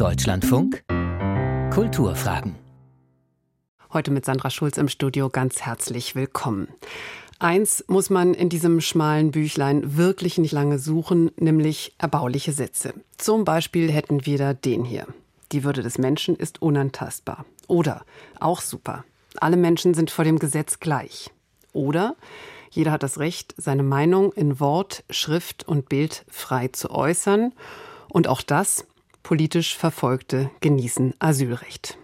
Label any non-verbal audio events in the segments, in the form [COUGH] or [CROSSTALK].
Deutschlandfunk Kulturfragen. Heute mit Sandra Schulz im Studio ganz herzlich willkommen. Eins muss man in diesem schmalen Büchlein wirklich nicht lange suchen, nämlich erbauliche Sätze. Zum Beispiel hätten wir da den hier. Die Würde des Menschen ist unantastbar. Oder, auch super, alle Menschen sind vor dem Gesetz gleich. Oder, jeder hat das Recht, seine Meinung in Wort, Schrift und Bild frei zu äußern. Und auch das, politisch Verfolgte genießen Asylrecht.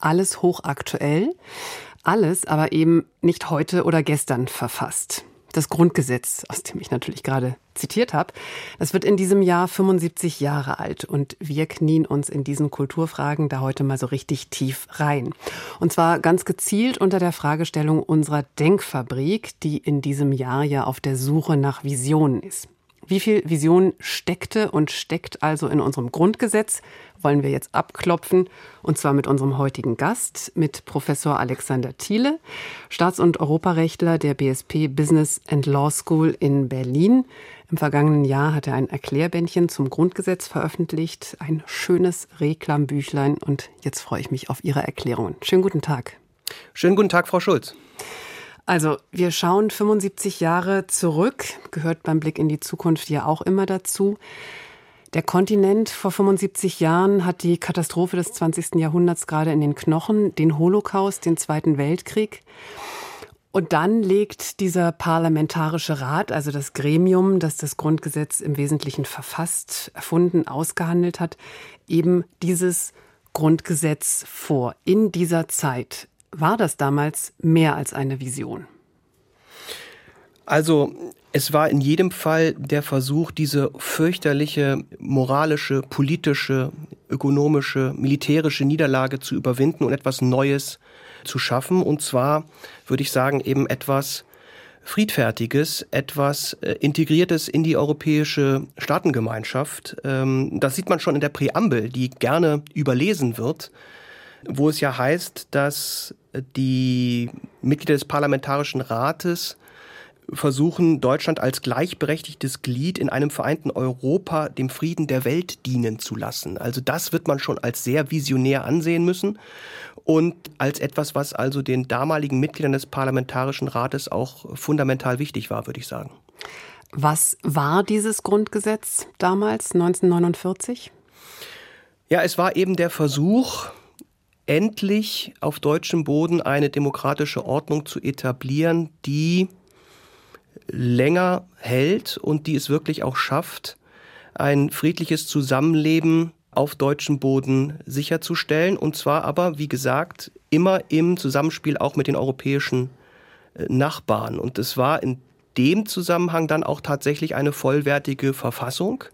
Alles hochaktuell, alles aber eben nicht heute oder gestern verfasst das Grundgesetz, aus dem ich natürlich gerade zitiert habe, das wird in diesem Jahr 75 Jahre alt und wir knien uns in diesen Kulturfragen da heute mal so richtig tief rein. Und zwar ganz gezielt unter der Fragestellung unserer Denkfabrik, die in diesem Jahr ja auf der Suche nach Visionen ist. Wie viel Vision steckte und steckt also in unserem Grundgesetz, wollen wir jetzt abklopfen. Und zwar mit unserem heutigen Gast, mit Professor Alexander Thiele, Staats- und Europarechtler der BSP Business and Law School in Berlin. Im vergangenen Jahr hat er ein Erklärbändchen zum Grundgesetz veröffentlicht, ein schönes Reklambüchlein. Und jetzt freue ich mich auf Ihre Erklärungen. Schönen guten Tag. Schönen guten Tag, Frau Schulz. Also, wir schauen 75 Jahre zurück, gehört beim Blick in die Zukunft ja auch immer dazu. Der Kontinent vor 75 Jahren hat die Katastrophe des 20. Jahrhunderts gerade in den Knochen, den Holocaust, den Zweiten Weltkrieg. Und dann legt dieser Parlamentarische Rat, also das Gremium, das das Grundgesetz im Wesentlichen verfasst, erfunden, ausgehandelt hat, eben dieses Grundgesetz vor. In dieser Zeit war das damals mehr als eine Vision? Also es war in jedem Fall der Versuch, diese fürchterliche moralische, politische, ökonomische, militärische Niederlage zu überwinden und etwas Neues zu schaffen. Und zwar, würde ich sagen, eben etwas Friedfertiges, etwas äh, Integriertes in die europäische Staatengemeinschaft. Ähm, das sieht man schon in der Präambel, die gerne überlesen wird wo es ja heißt, dass die Mitglieder des Parlamentarischen Rates versuchen, Deutschland als gleichberechtigtes Glied in einem vereinten Europa dem Frieden der Welt dienen zu lassen. Also das wird man schon als sehr visionär ansehen müssen und als etwas, was also den damaligen Mitgliedern des Parlamentarischen Rates auch fundamental wichtig war, würde ich sagen. Was war dieses Grundgesetz damals, 1949? Ja, es war eben der Versuch, endlich auf deutschem Boden eine demokratische Ordnung zu etablieren, die länger hält und die es wirklich auch schafft, ein friedliches Zusammenleben auf deutschem Boden sicherzustellen. Und zwar aber, wie gesagt, immer im Zusammenspiel auch mit den europäischen äh, Nachbarn. Und es war in dem Zusammenhang dann auch tatsächlich eine vollwertige Verfassung,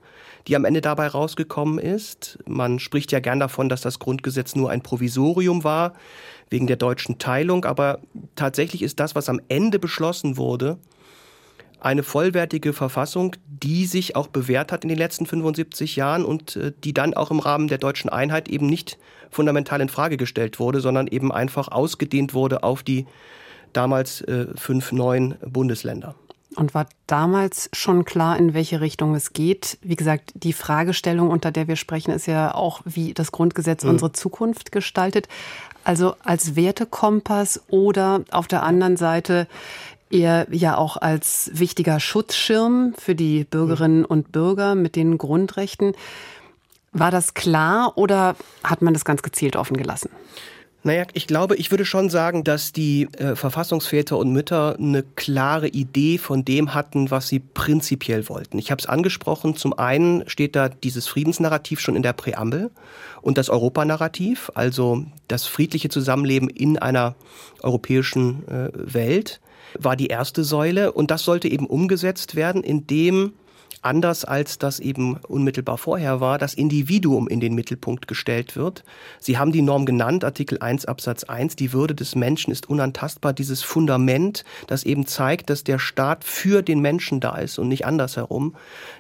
die am Ende dabei rausgekommen ist. Man spricht ja gern davon, dass das Grundgesetz nur ein Provisorium war, wegen der deutschen Teilung. Aber tatsächlich ist das, was am Ende beschlossen wurde, eine vollwertige Verfassung, die sich auch bewährt hat in den letzten 75 Jahren und äh, die dann auch im Rahmen der deutschen Einheit eben nicht fundamental in Frage gestellt wurde, sondern eben einfach ausgedehnt wurde auf die damals äh, fünf neuen Bundesländer. Und war damals schon klar, in welche Richtung es geht? Wie gesagt, die Fragestellung, unter der wir sprechen, ist ja auch, wie das Grundgesetz mhm. unsere Zukunft gestaltet. Also als Wertekompass oder auf der anderen Seite eher ja auch als wichtiger Schutzschirm für die Bürgerinnen mhm. und Bürger mit den Grundrechten. War das klar oder hat man das ganz gezielt offen gelassen? Naja, ich glaube, ich würde schon sagen, dass die äh, Verfassungsväter und Mütter eine klare Idee von dem hatten, was sie prinzipiell wollten. Ich habe es angesprochen, zum einen steht da dieses Friedensnarrativ schon in der Präambel und das Europanarrativ, also das friedliche Zusammenleben in einer europäischen äh, Welt war die erste Säule und das sollte eben umgesetzt werden, indem anders als das eben unmittelbar vorher war, das Individuum in den Mittelpunkt gestellt wird. Sie haben die Norm genannt, Artikel 1 Absatz 1, die Würde des Menschen ist unantastbar, dieses Fundament, das eben zeigt, dass der Staat für den Menschen da ist und nicht andersherum.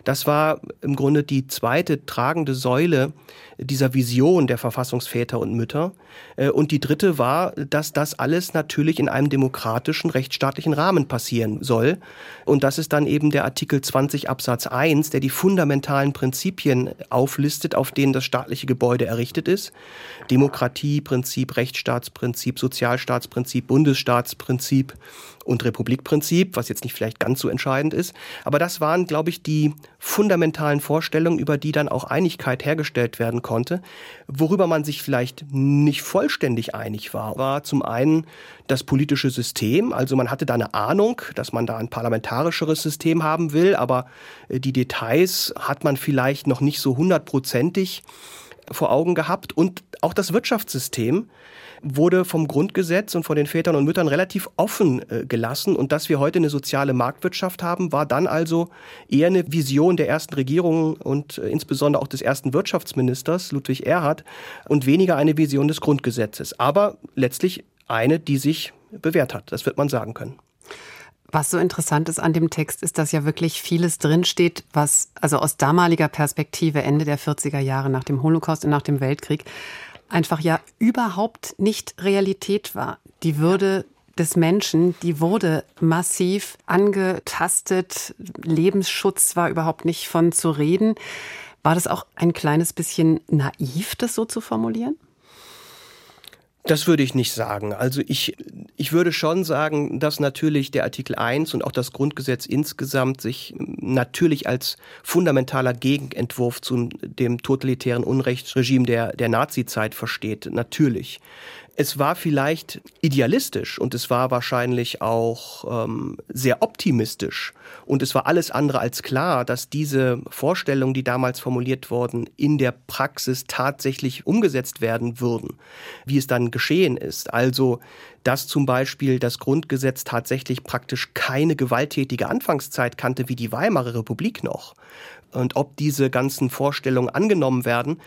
Das war im Grunde die zweite tragende Säule dieser Vision der Verfassungsväter und Mütter. Äh, und die dritte war, dass das alles natürlich in einem demokratischen, rechtsstaatlichen Rahmen passieren soll. Und das ist dann eben der Artikel 20 Absatz 1, der die fundamentalen Prinzipien auflistet, auf denen das staatliche Gebäude errichtet ist. Demokratieprinzip, Rechtsstaatsprinzip, Sozialstaatsprinzip, Bundesstaatsprinzip und Republikprinzip, was jetzt nicht vielleicht ganz so entscheidend ist. Aber das waren, glaube ich, die fundamentalen Vorstellungen, über die dann auch Einigkeit hergestellt werden konnte. Worüber man sich vielleicht nicht vollständig einig war, war zum einen das politische System. Also man hatte da eine Ahnung, dass man da ein parlamentarischeres System haben will, aber äh, die Details hat man vielleicht noch nicht so hundertprozentig vor Augen gehabt. Und auch das Wirtschaftssystem wurde vom Grundgesetz und von den Vätern und Müttern relativ offen äh, gelassen. Und dass wir heute eine soziale Marktwirtschaft haben, war dann also eher eine Vision der ersten Regierung und äh, insbesondere auch des ersten Wirtschaftsministers Ludwig Erhard und weniger eine Vision des Grundgesetzes. Aber letztlich eine, die sich bewährt hat. Das wird man sagen können. Was so interessant ist an dem Text, ist, dass ja wirklich vieles drinsteht, was also aus damaliger Perspektive Ende der 40er Jahre nach dem Holocaust und nach dem Weltkrieg einfach ja überhaupt nicht Realität war. Die Würde des Menschen, die wurde massiv angetastet. Lebensschutz war überhaupt nicht von zu reden. War das auch ein kleines bisschen naiv, das so zu formulieren? Das würde ich nicht sagen. Also ich, ich würde schon sagen, dass natürlich der Artikel 1 und auch das Grundgesetz insgesamt sich natürlich als fundamentaler Gegenentwurf zu dem totalitären Unrechtsregime der, der Nazizeit versteht. Natürlich. Es war vielleicht idealistisch und es war wahrscheinlich auch ähm, sehr optimistisch. Und es war alles andere als klar, dass diese Vorstellungen, die damals formuliert wurden, in der Praxis tatsächlich umgesetzt werden würden, wie es dann geschehen ist. Also, dass zum Beispiel das Grundgesetz tatsächlich praktisch keine gewalttätige Anfangszeit kannte wie die Weimarer Republik noch. Und ob diese ganzen Vorstellungen angenommen werden,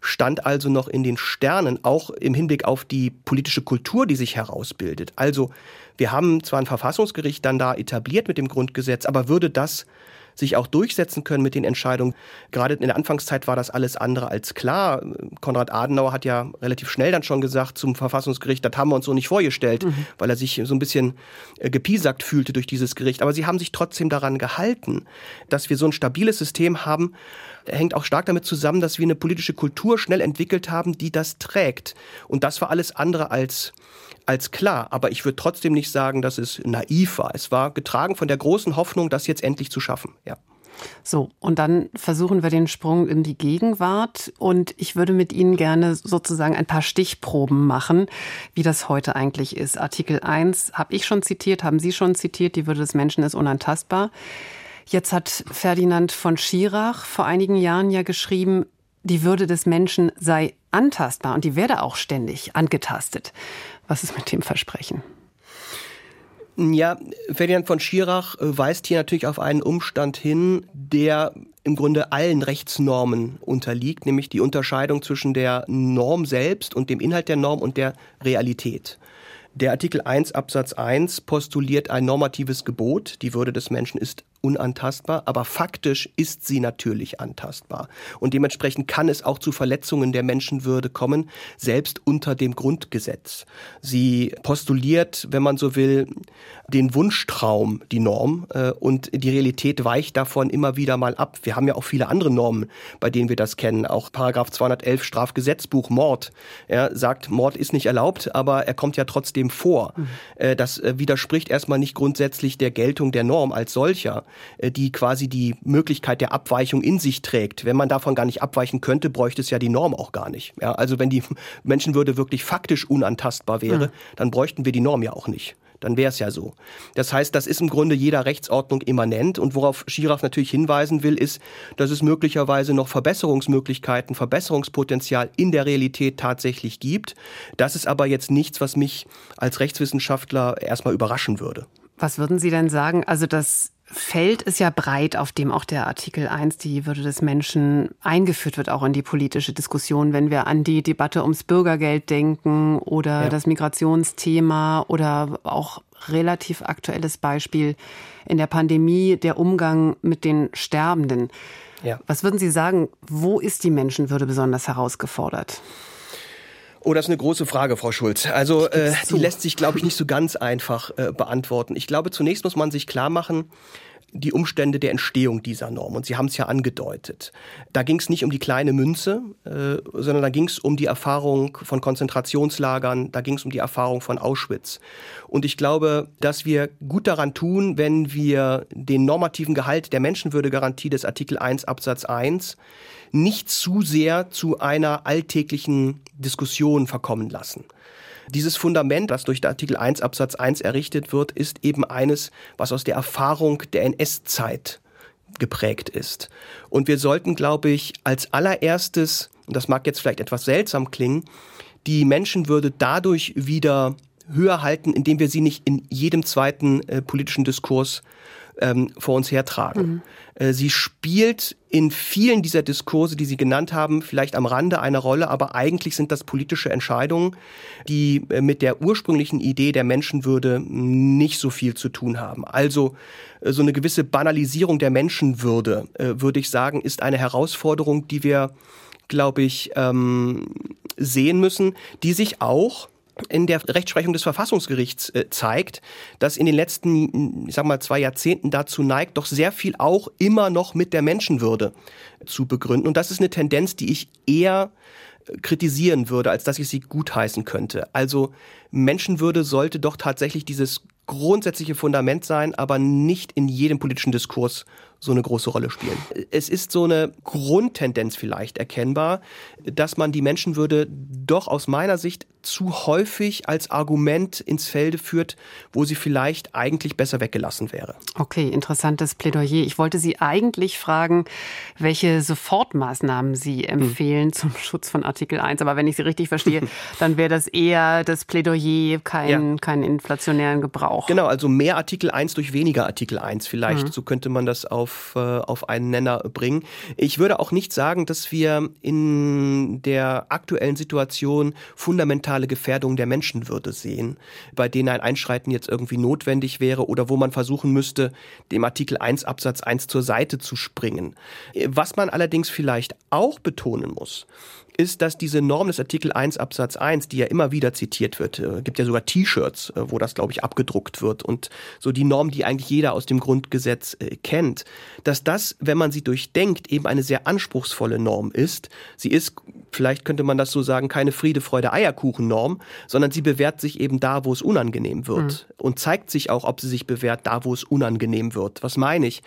stand also noch in den Sternen, auch im Hinblick auf die politische Kultur, die sich herausbildet. Also wir haben zwar ein Verfassungsgericht dann da etabliert mit dem Grundgesetz, aber würde das sich auch durchsetzen können mit den Entscheidungen. Gerade in der Anfangszeit war das alles andere als klar. Konrad Adenauer hat ja relativ schnell dann schon gesagt zum Verfassungsgericht, das haben wir uns so nicht vorgestellt, mhm. weil er sich so ein bisschen äh, gepiesackt fühlte durch dieses Gericht. Aber sie haben sich trotzdem daran gehalten, dass wir so ein stabiles System haben, hängt auch stark damit zusammen, dass wir eine politische Kultur schnell entwickelt haben, die das trägt. Und das war alles andere als als klar. Aber ich würde trotzdem nicht sagen, dass es naiv war. Es war getragen von der großen Hoffnung, das jetzt endlich zu schaffen. Ja. So, und dann versuchen wir den Sprung in die Gegenwart. Und ich würde mit Ihnen gerne sozusagen ein paar Stichproben machen, wie das heute eigentlich ist. Artikel 1 habe ich schon zitiert, haben Sie schon zitiert, die Würde des Menschen ist unantastbar. Jetzt hat Ferdinand von Schirach vor einigen Jahren ja geschrieben, die Würde des Menschen sei antastbar und die werde auch ständig angetastet. Was ist mit dem Versprechen? Ja, Ferdinand von Schirach äh, weist hier natürlich auf einen Umstand hin, der im Grunde allen Rechtsnormen unterliegt, nämlich die Unterscheidung zwischen der Norm selbst und dem Inhalt der Norm und der Realität. Der Artikel 1 Absatz 1 postuliert ein normatives Gebot, die Würde des Menschen ist unantastbar, aber faktisch ist sie natürlich antastbar. Und dementsprechend kann es auch zu Verletzungen der Menschenwürde kommen, selbst unter dem Grundgesetz. Sie postuliert, wenn man so will, den Wunschtraum, die Norm, äh, und die Realität weicht davon immer wieder mal ab. Wir haben ja auch viele andere Normen, bei denen wir das kennen. Auch Paragraph 211 Strafgesetzbuch Mord. Er sagt, Mord ist nicht erlaubt, aber er kommt ja trotzdem vor. Mhm. Äh, das äh, widerspricht erstmal nicht grundsätzlich der Geltung der Norm als solcher. Äh, die quasi die Möglichkeit der Abweichung in sich trägt. Wenn man davon gar nicht abweichen könnte, bräuchte es ja die Norm auch gar nicht. Ja, also wenn die [LAUGHS] Menschenwürde wirklich faktisch unantastbar wäre, mhm. dann bräuchten wir die Norm ja auch nicht dann wäre es ja so. Das heißt, das ist im Grunde jeder Rechtsordnung immanent und worauf Schirach natürlich hinweisen will, ist, dass es möglicherweise noch Verbesserungsmöglichkeiten, Verbesserungspotenzial in der Realität tatsächlich gibt. Das ist aber jetzt nichts, was mich als Rechtswissenschaftler erstmal überraschen würde. Was würden Sie denn sagen? Also das Feld ist ja breit, auf dem auch der Artikel 1, die Würde des Menschen, eingeführt wird, auch in die politische Diskussion. Wenn wir an die Debatte ums Bürgergeld denken oder ja. das Migrationsthema oder auch relativ aktuelles Beispiel in der Pandemie, der Umgang mit den Sterbenden. Ja. Was würden Sie sagen, wo ist die Menschenwürde besonders herausgefordert? Oh, das ist eine große Frage, Frau Schulz. Also äh, die lässt sich, glaube ich, nicht so ganz einfach äh, beantworten. Ich glaube, zunächst muss man sich klar machen, die Umstände der Entstehung dieser Norm. Und Sie haben es ja angedeutet. Da ging es nicht um die kleine Münze, äh, sondern da ging es um die Erfahrung von Konzentrationslagern, da ging es um die Erfahrung von Auschwitz. Und ich glaube, dass wir gut daran tun, wenn wir den normativen Gehalt der Menschenwürdegarantie des Artikel 1 Absatz 1 nicht zu sehr zu einer alltäglichen Diskussion verkommen lassen. Dieses Fundament, das durch Artikel 1 Absatz 1 errichtet wird, ist eben eines, was aus der Erfahrung der NS-Zeit geprägt ist. Und wir sollten, glaube ich, als allererstes, und das mag jetzt vielleicht etwas seltsam klingen, die Menschenwürde dadurch wieder höher halten, indem wir sie nicht in jedem zweiten äh, politischen Diskurs ähm, vor uns hertragen. Mhm. Äh, sie spielt in vielen dieser Diskurse, die Sie genannt haben, vielleicht am Rande eine Rolle, aber eigentlich sind das politische Entscheidungen, die äh, mit der ursprünglichen Idee der Menschenwürde nicht so viel zu tun haben. Also äh, so eine gewisse Banalisierung der Menschenwürde, würde ich sagen, ist eine Herausforderung, die wir, glaube ich, ähm, sehen müssen, die sich auch in der Rechtsprechung des Verfassungsgerichts äh, zeigt, dass in den letzten, ich sag mal, zwei Jahrzehnten dazu neigt, doch sehr viel auch immer noch mit der Menschenwürde zu begründen. Und das ist eine Tendenz, die ich eher äh, kritisieren würde, als dass ich sie gutheißen könnte. Also Menschenwürde sollte doch tatsächlich dieses grundsätzliche Fundament sein, aber nicht in jedem politischen Diskurs so eine große Rolle spielen. Es ist so eine Grundtendenz vielleicht erkennbar, dass man die Menschenwürde doch aus meiner Sicht zu häufig als Argument ins Felde führt, wo sie vielleicht eigentlich besser weggelassen wäre. Okay, interessantes Plädoyer. Ich wollte Sie eigentlich fragen, welche Sofortmaßnahmen Sie hm. empfehlen hm. zum [LAUGHS] Schutz von Artikel 1. Aber wenn ich Sie richtig verstehe, [LAUGHS] dann wäre das eher das Plädoyer, keinen ja. keinen inflationären Gebrauch. Genau, also mehr Artikel 1 durch weniger Artikel 1 vielleicht. Hm. So könnte man das auf, äh, auf einen Nenner bringen. Ich würde auch nicht sagen, dass wir in der aktuellen Situation fundamental fundamentale Gefährdung der Menschenwürde sehen, bei denen ein Einschreiten jetzt irgendwie notwendig wäre oder wo man versuchen müsste, dem Artikel 1 Absatz 1 zur Seite zu springen. Was man allerdings vielleicht auch betonen muss, ist, dass diese Norm des Artikel 1 Absatz 1, die ja immer wieder zitiert wird, äh, gibt ja sogar T-Shirts, äh, wo das, glaube ich, abgedruckt wird und so die Norm, die eigentlich jeder aus dem Grundgesetz äh, kennt, dass das, wenn man sie durchdenkt, eben eine sehr anspruchsvolle Norm ist. Sie ist, vielleicht könnte man das so sagen, keine Friede, Freude, Eierkuchen-Norm, sondern sie bewährt sich eben da, wo es unangenehm wird mhm. und zeigt sich auch, ob sie sich bewährt, da, wo es unangenehm wird. Was meine ich?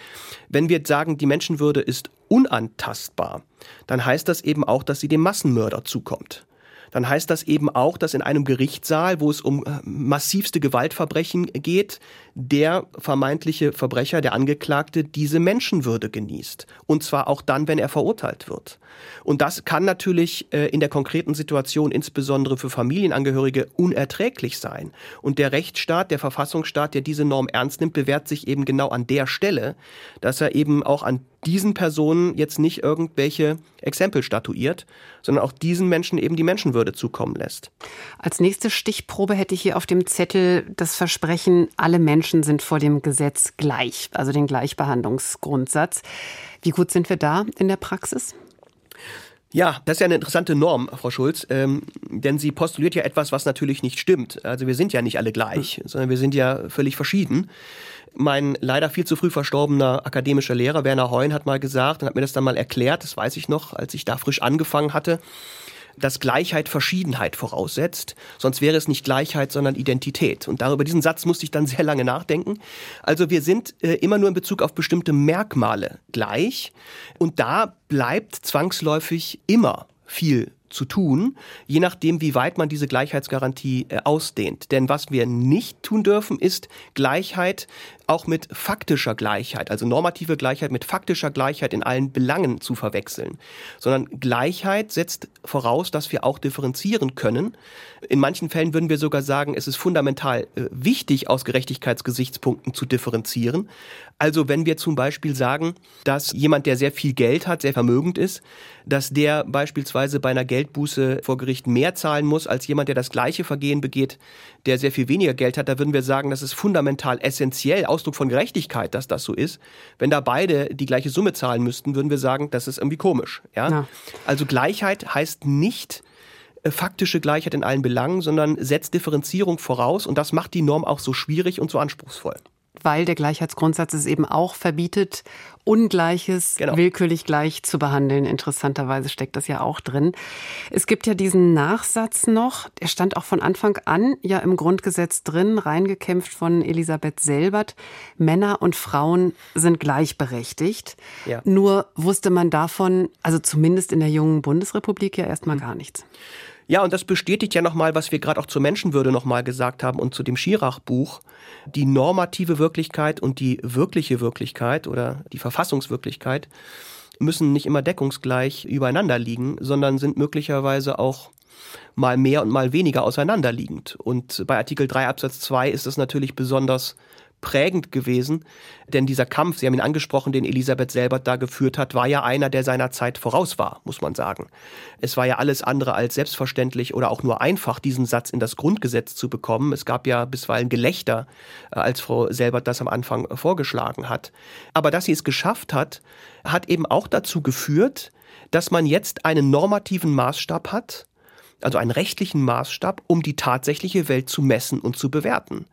Wenn wir sagen, die Menschenwürde ist unantastbar, dann heißt das eben auch, dass sie dem Massenmörder zukommt dann heißt das eben auch, dass in einem Gerichtssaal, wo es um äh, massivste Gewaltverbrechen geht, der vermeintliche Verbrecher, der Angeklagte, diese Menschenwürde genießt. Und zwar auch dann, wenn er verurteilt wird. Und das kann natürlich äh, in der konkreten Situation, insbesondere für Familienangehörige, unerträglich sein. Und der Rechtsstaat, der Verfassungsstaat, der diese Norm ernst nimmt, bewährt sich eben genau an der Stelle, dass er eben auch an diesen Personen jetzt nicht irgendwelche Exempel statuiert, sondern auch diesen Menschen eben die Menschenwürde zukommen lässt. Als nächste Stichprobe hätte ich hier auf dem Zettel das Versprechen, alle Menschen sind vor dem Gesetz gleich, also den Gleichbehandlungsgrundsatz. Wie gut sind wir da in der Praxis? Ja, das ist ja eine interessante Norm, Frau Schulz, ähm, denn sie postuliert ja etwas, was natürlich nicht stimmt. Also wir sind ja nicht alle gleich, hm. sondern wir sind ja völlig verschieden. Mein leider viel zu früh verstorbener akademischer Lehrer Werner Heun hat mal gesagt und hat mir das dann mal erklärt, das weiß ich noch, als ich da frisch angefangen hatte, dass Gleichheit Verschiedenheit voraussetzt. Sonst wäre es nicht Gleichheit, sondern Identität. Und darüber diesen Satz musste ich dann [LAUGHS] sehr lange nachdenken. Also wir sind äh, immer nur in Bezug auf bestimmte Merkmale gleich. Und da bleibt zwangsläufig immer viel zu tun, je nachdem, wie weit man diese Gleichheitsgarantie äh, ausdehnt. Denn was wir nicht tun dürfen, ist Gleichheit auch mit faktischer Gleichheit, also normative Gleichheit mit faktischer Gleichheit in allen Belangen zu verwechseln, sondern Gleichheit setzt voraus, dass wir auch differenzieren können. In manchen Fällen würden wir sogar sagen, es ist fundamental äh, wichtig, aus Gerechtigkeitsgesichtspunkten zu differenzieren. Also wenn wir zum Beispiel sagen, dass jemand, der sehr viel Geld hat, sehr vermögend ist, dass der beispielsweise bei einer Geldbuße vor Gericht mehr zahlen muss als jemand, der das gleiche Vergehen begeht, der sehr viel weniger Geld hat, da würden wir sagen, das ist fundamental essentiell, Ausdruck von Gerechtigkeit, dass das so ist. Wenn da beide die gleiche Summe zahlen müssten, würden wir sagen, das ist irgendwie komisch. Ja? ja. Also Gleichheit heißt nicht äh, faktische Gleichheit in allen Belangen, sondern setzt Differenzierung voraus und das macht die Norm auch so schwierig und so anspruchsvoll. Weil der Gleichheitsgrundsatz es eben auch verbietet, Ungleiches genau. willkürlich gleich zu behandeln. Interessanterweise steckt das ja auch drin. Es gibt ja diesen Nachsatz noch, der stand auch von Anfang an ja im Grundgesetz drin, reingekämpft von Elisabeth Selbert. Männer und Frauen sind gleichberechtigt. Ja. Nur wusste man davon, also zumindest in der jungen Bundesrepublik ja erstmal mhm. gar nichts. Ja, und das bestätigt ja nochmal, was wir gerade auch zur Menschenwürde nochmal gesagt haben und zu dem Schirach-Buch. Die normative Wirklichkeit und die wirkliche Wirklichkeit oder die Verfassungswirklichkeit müssen nicht immer deckungsgleich übereinander liegen, sondern sind möglicherweise auch mal mehr und mal weniger auseinanderliegend. Und bei Artikel 3 Absatz 2 ist es natürlich besonders prägend gewesen, denn dieser Kampf, Sie haben ihn angesprochen, den Elisabeth Selbert da geführt hat, war ja einer, der seiner Zeit voraus war, muss man sagen. Es war ja alles andere als selbstverständlich oder auch nur einfach, diesen Satz in das Grundgesetz zu bekommen. Es gab ja bisweilen Gelächter, äh, als Frau Selbert das am Anfang vorgeschlagen hat. Aber dass sie es geschafft hat, hat eben auch dazu geführt, dass man jetzt einen normativen Maßstab hat, also einen rechtlichen Maßstab, um die tatsächliche Welt zu messen und zu bewerten.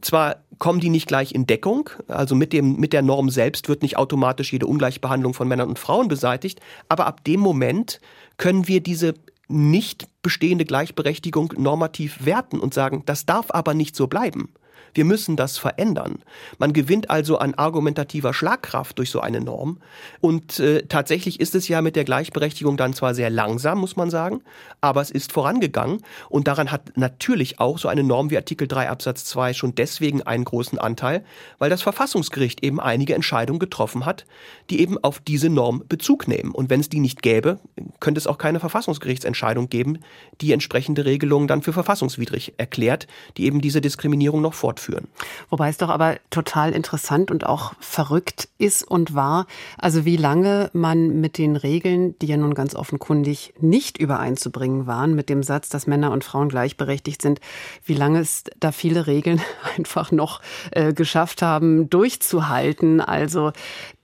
Zwar kommen die nicht gleich in Deckung, also mit, dem, mit der Norm selbst wird nicht automatisch jede Ungleichbehandlung von Männern und Frauen beseitigt, aber ab dem Moment können wir diese nicht bestehende Gleichberechtigung normativ werten und sagen, das darf aber nicht so bleiben. Wir müssen das verändern. Man gewinnt also an argumentativer Schlagkraft durch so eine Norm. Und äh, tatsächlich ist es ja mit der Gleichberechtigung dann zwar sehr langsam, muss man sagen, aber es ist vorangegangen. Und daran hat natürlich auch so eine Norm wie Artikel 3 Absatz 2 schon deswegen einen großen Anteil, weil das Verfassungsgericht eben einige Entscheidungen getroffen hat, die eben auf diese Norm Bezug nehmen. Und wenn es die nicht gäbe, könnte es auch keine Verfassungsgerichtsentscheidung geben, die entsprechende Regelungen dann für verfassungswidrig erklärt, die eben diese Diskriminierung noch fortführen fortführen. Wobei es doch aber total interessant und auch verrückt ist und war, also wie lange man mit den Regeln, die ja nun ganz offenkundig nicht übereinzubringen waren, mit dem Satz, dass Männer und Frauen gleichberechtigt sind, wie lange es da viele Regeln [LAUGHS] einfach noch äh, geschafft haben, durchzuhalten. Also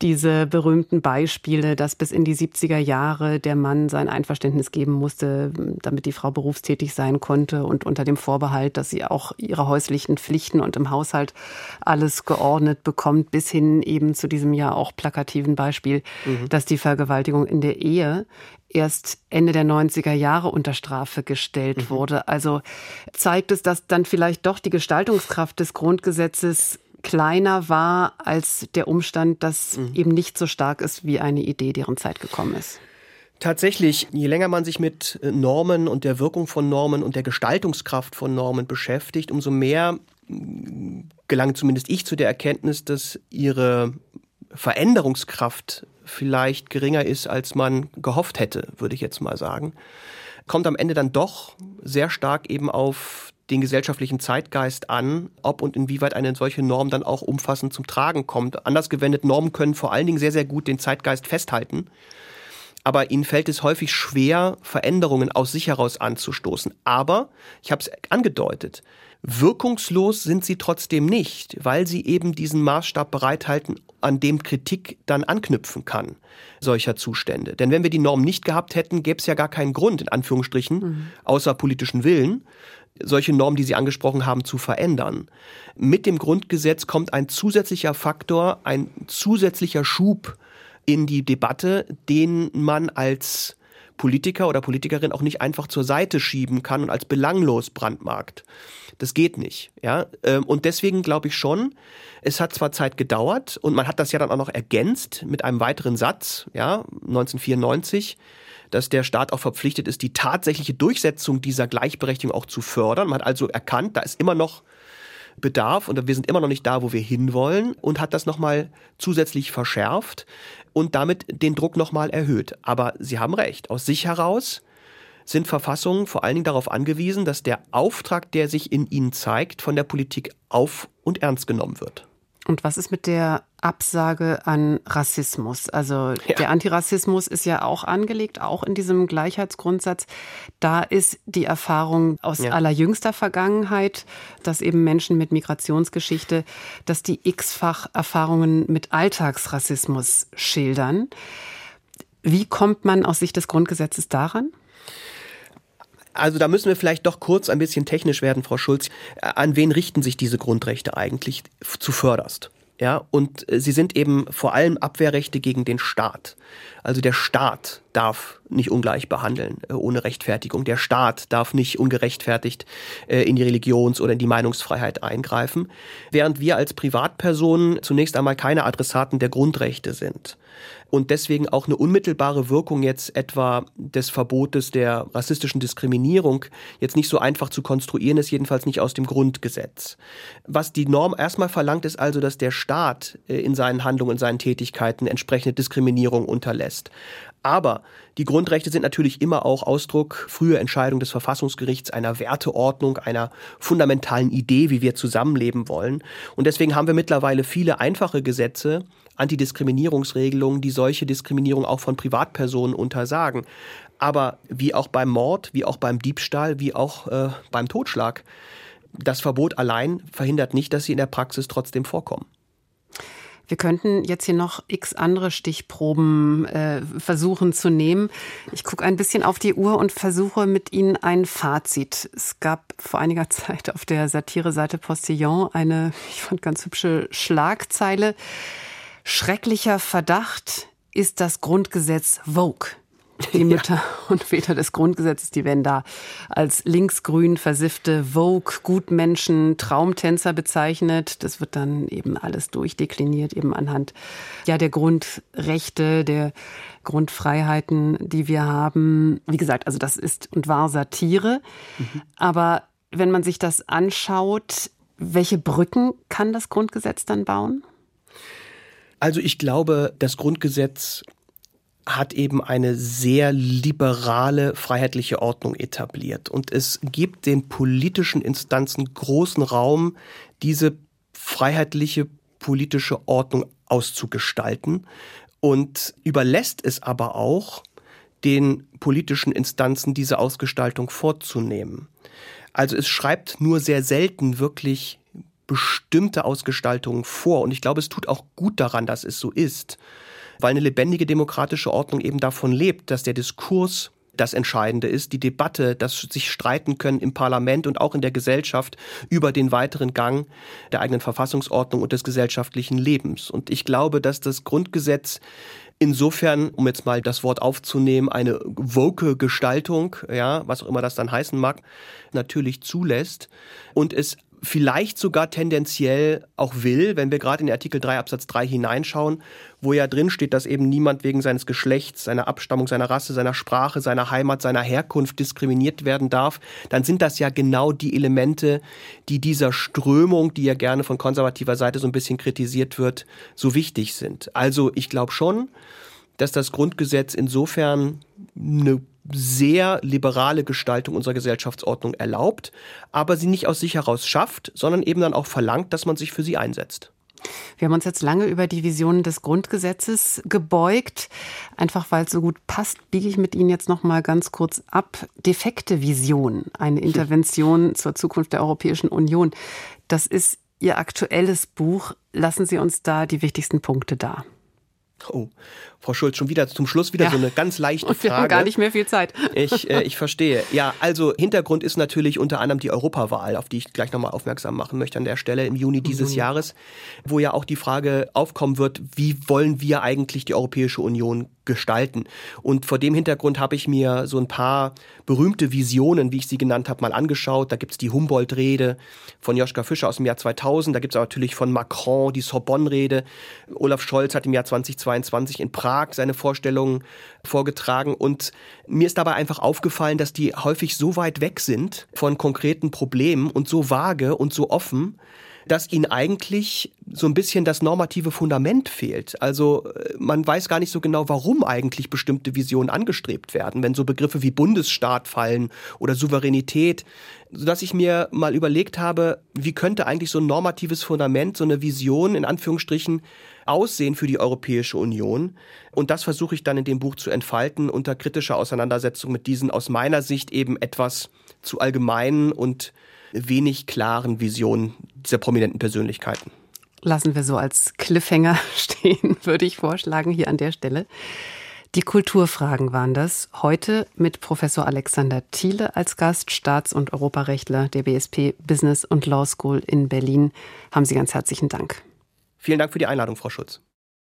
diese berühmten Beispiele, dass bis in die 70er Jahre der Mann sein Einverständnis geben musste, damit die Frau berufstätig sein konnte und unter dem Vorbehalt, dass sie auch ihre häuslichen Pflichten und im Haushalt alles geordnet bekommt, bis hin eben zu diesem ja auch plakativen Beispiel, mhm. dass die Vergewaltigung in der Ehe erst Ende der 90er Jahre unter Strafe gestellt mhm. wurde. Also zeigt es, dass dann vielleicht doch die Gestaltungskraft des Grundgesetzes kleiner war als der Umstand, dass mhm. eben nicht so stark ist wie eine Idee, deren Zeit gekommen ist. Tatsächlich, je länger man sich mit Normen und der Wirkung von Normen und der Gestaltungskraft von Normen beschäftigt, umso mehr gelang zumindest ich zu der Erkenntnis, dass ihre Veränderungskraft vielleicht geringer ist, als man gehofft hätte, würde ich jetzt mal sagen. Kommt am Ende dann doch sehr stark eben auf den gesellschaftlichen Zeitgeist an, ob und inwieweit eine solche Norm dann auch umfassend zum Tragen kommt. Anders gewendet, Normen können vor allen Dingen sehr, sehr gut den Zeitgeist festhalten. Aber ihnen fällt es häufig schwer, Veränderungen aus sich heraus anzustoßen. Aber, ich habe es angedeutet, Wirkungslos sind sie trotzdem nicht, weil sie eben diesen Maßstab bereithalten, an dem Kritik dann anknüpfen kann, solcher Zustände. Denn wenn wir die Norm nicht gehabt hätten, gäbe es ja gar keinen Grund, in Anführungsstrichen, mhm. außer politischen Willen, solche Normen, die Sie angesprochen haben, zu verändern. Mit dem Grundgesetz kommt ein zusätzlicher Faktor, ein zusätzlicher Schub in die Debatte, den man als Politiker oder Politikerin auch nicht einfach zur Seite schieben kann und als belanglos brandmarkt. Das geht nicht. Ja? Ähm, und deswegen glaube ich schon, es hat zwar Zeit gedauert und man hat das ja dann auch noch ergänzt mit einem weiteren Satz, ja, 1994, dass der Staat auch verpflichtet ist, die tatsächliche Durchsetzung dieser Gleichberechtigung auch zu fördern. Man hat also erkannt, da ist immer noch Bedarf und wir sind immer noch nicht da, wo wir hinwollen und hat das nochmal zusätzlich verschärft und damit den Druck nochmal erhöht. Aber Sie haben recht, aus sich heraus sind Verfassungen vor allen Dingen darauf angewiesen, dass der Auftrag, der sich in ihnen zeigt, von der Politik auf und ernst genommen wird. Und was ist mit der Absage an Rassismus? Also ja. der Antirassismus ist ja auch angelegt, auch in diesem Gleichheitsgrundsatz. Da ist die Erfahrung aus ja. allerjüngster Vergangenheit, dass eben Menschen mit Migrationsgeschichte, dass die x-fach Erfahrungen mit Alltagsrassismus schildern. Wie kommt man aus Sicht des Grundgesetzes daran? Also da müssen wir vielleicht doch kurz ein bisschen technisch werden, Frau Schulz. An wen richten sich diese Grundrechte eigentlich zuvörderst? Ja, und äh, sie sind eben vor allem Abwehrrechte gegen den Staat. Also der Staat darf nicht ungleich behandeln äh, ohne Rechtfertigung. Der Staat darf nicht ungerechtfertigt äh, in die Religions- oder in die Meinungsfreiheit eingreifen, während wir als Privatpersonen zunächst einmal keine Adressaten der Grundrechte sind und deswegen auch eine unmittelbare Wirkung jetzt etwa des Verbotes der rassistischen Diskriminierung jetzt nicht so einfach zu konstruieren ist, jedenfalls nicht aus dem Grundgesetz. Was die Norm erstmal verlangt, ist also, dass der Staat äh, in seinen Handlungen, in seinen Tätigkeiten entsprechende Diskriminierung unterlässt. Aber die Grundrechte sind natürlich immer auch Ausdruck früher Entscheidung des Verfassungsgerichts einer Werteordnung, einer fundamentalen Idee, wie wir zusammenleben wollen. Und deswegen haben wir mittlerweile viele einfache Gesetze, Antidiskriminierungsregelungen, die solche Diskriminierung auch von Privatpersonen untersagen. Aber wie auch beim Mord, wie auch beim Diebstahl, wie auch äh, beim Totschlag, das Verbot allein verhindert nicht, dass sie in der Praxis trotzdem vorkommen. Wir könnten jetzt hier noch x andere Stichproben äh, versuchen zu nehmen. Ich gucke ein bisschen auf die Uhr und versuche mit Ihnen ein Fazit. Es gab vor einiger [LAUGHS] Zeit auf der Satireseite Postillon eine, ich fand ganz hübsche Schlagzeile. Schrecklicher Verdacht ist das Grundgesetz Vogue. Die [LAUGHS] Mütter ja. und Väter des Grundgesetzes, die werden da als linksgrün versiffte Vogue, Gutmenschen, Traumtänzer bezeichnet. Das wird dann eben alles durchdekliniert, eben anhand ja, der Grundrechte, der Grundfreiheiten, die wir haben. Wie gesagt, also das ist und war Satire. Mhm. Aber wenn man sich das anschaut, welche Brücken kann das Grundgesetz dann bauen? Also ich glaube, das Grundgesetz hat eben eine sehr liberale freiheitliche Ordnung etabliert. Und es gibt den politischen Instanzen großen Raum, diese freiheitliche politische Ordnung auszugestalten und überlässt es aber auch den politischen Instanzen, diese Ausgestaltung vorzunehmen. Also es schreibt nur sehr selten wirklich bestimmte Ausgestaltungen vor. Und ich glaube, es tut auch gut daran, dass es so ist, weil eine lebendige demokratische Ordnung eben davon lebt, dass der Diskurs das Entscheidende ist, die Debatte, dass sich streiten können im Parlament und auch in der Gesellschaft über den weiteren Gang der eigenen Verfassungsordnung und des gesellschaftlichen Lebens. Und ich glaube, dass das Grundgesetz Insofern, um jetzt mal das Wort aufzunehmen, eine woke Gestaltung, ja, was auch immer das dann heißen mag, natürlich zulässt und es vielleicht sogar tendenziell auch will, wenn wir gerade in Artikel 3 Absatz 3 hineinschauen, wo ja drin steht, dass eben niemand wegen seines Geschlechts, seiner Abstammung, seiner Rasse, seiner Sprache, seiner Heimat, seiner Herkunft diskriminiert werden darf, dann sind das ja genau die Elemente, die dieser Strömung, die ja gerne von konservativer Seite so ein bisschen kritisiert wird, so wichtig sind. Also ich glaube schon, dass das Grundgesetz insofern eine sehr liberale Gestaltung unserer Gesellschaftsordnung erlaubt, aber sie nicht aus sich heraus schafft, sondern eben dann auch verlangt, dass man sich für sie einsetzt. Wir haben uns jetzt lange über die Visionen des Grundgesetzes gebeugt. Einfach weil es so gut passt, biege ich mit Ihnen jetzt noch mal ganz kurz ab. Defekte Vision, eine Intervention [LAUGHS] zur Zukunft der Europäischen Union. Das ist Ihr aktuelles Buch. Lassen Sie uns da die wichtigsten Punkte da. Oh, Frau Schulz, schon wieder zum Schluss wieder ja. so eine ganz leichte Und wir Frage. haben gar nicht mehr viel Zeit. Ich, äh, ich verstehe. Ja, also Hintergrund ist natürlich unter anderem die Europawahl, auf die ich gleich nochmal aufmerksam machen möchte an der Stelle im Juni dieses mhm. Jahres, wo ja auch die Frage aufkommen wird, wie wollen wir eigentlich die Europäische Union gestalten. Und vor dem Hintergrund habe ich mir so ein paar berühmte Visionen, wie ich sie genannt habe, mal angeschaut. Da gibt's die Humboldt-Rede von Joschka Fischer aus dem Jahr 2000. Da gibt's aber natürlich von Macron die Sorbonne-Rede. Olaf Scholz hat im Jahr 2022 in Prag Prag seine Vorstellungen vorgetragen. Und mir ist dabei einfach aufgefallen, dass die häufig so weit weg sind von konkreten Problemen und so vage und so offen, dass ihnen eigentlich so ein bisschen das normative Fundament fehlt. Also äh, man weiß gar nicht so genau, warum eigentlich bestimmte Visionen angestrebt werden, wenn so Begriffe wie Bundesstaat fallen oder Souveränität, sodass ich mir mal überlegt habe, wie könnte eigentlich so ein normatives Fundament, so eine Vision in Anführungsstrichen aussehen für die Europäische Union. Und das versuche ich dann in dem Buch zu entfalten unter kritischer Auseinandersetzung mit diesen aus meiner Sicht eben etwas zu allgemeinen und wenig klaren Visionen dieser prominenten Persönlichkeiten. Lassen wir so als Cliffhanger [LAUGHS] stehen, würde ich vorschlagen, hier an der Stelle. Die Kulturfragen waren das. Heute mit Professor Alexander Thiele als Gast, Staats- und Europarechtler der BSP Business und Law School in Berlin. Haben Sie ganz herzlichen Dank. Vielen Dank für die Einladung, Frau Schutz.